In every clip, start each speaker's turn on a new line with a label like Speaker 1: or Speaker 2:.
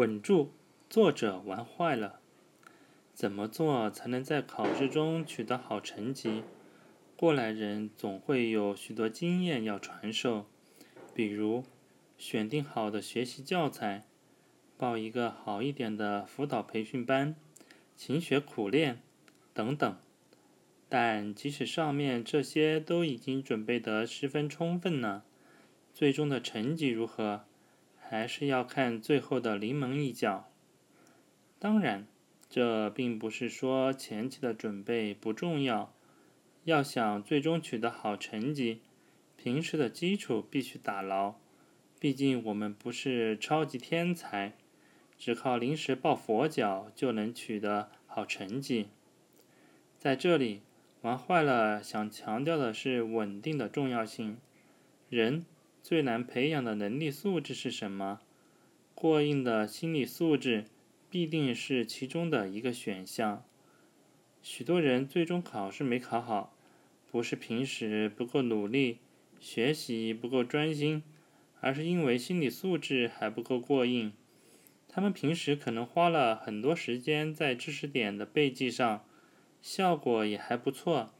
Speaker 1: 稳住，作者玩坏了。怎么做才能在考试中取得好成绩？过来人总会有许多经验要传授，比如选定好的学习教材，报一个好一点的辅导培训班，勤学苦练等等。但即使上面这些都已经准备得十分充分了，最终的成绩如何？还是要看最后的临门一脚。当然，这并不是说前期的准备不重要。要想最终取得好成绩，平时的基础必须打牢。毕竟我们不是超级天才，只靠临时抱佛脚就能取得好成绩。在这里，玩坏了想强调的是稳定的重要性。人。最难培养的能力素质是什么？过硬的心理素质必定是其中的一个选项。许多人最终考试没考好，不是平时不够努力、学习不够专心，而是因为心理素质还不够过硬。他们平时可能花了很多时间在知识点的背记上，效果也还不错，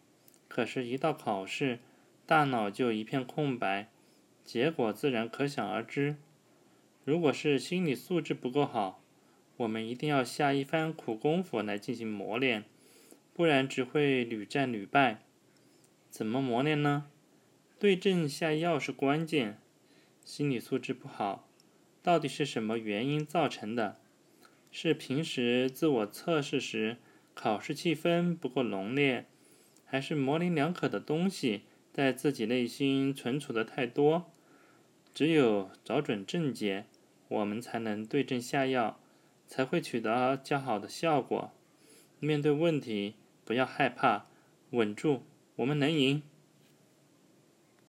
Speaker 1: 可是，一到考试，大脑就一片空白。结果自然可想而知。如果是心理素质不够好，我们一定要下一番苦功夫来进行磨练，不然只会屡战屡败。怎么磨练呢？对症下药是关键。心理素质不好，到底是什么原因造成的？是平时自我测试时考试气氛不够浓烈，还是模棱两可的东西在自己内心存储的太多？只有找准症结，我们才能对症下药，才会取得较好的效果。面对问题，不要害怕，稳住，我们能赢。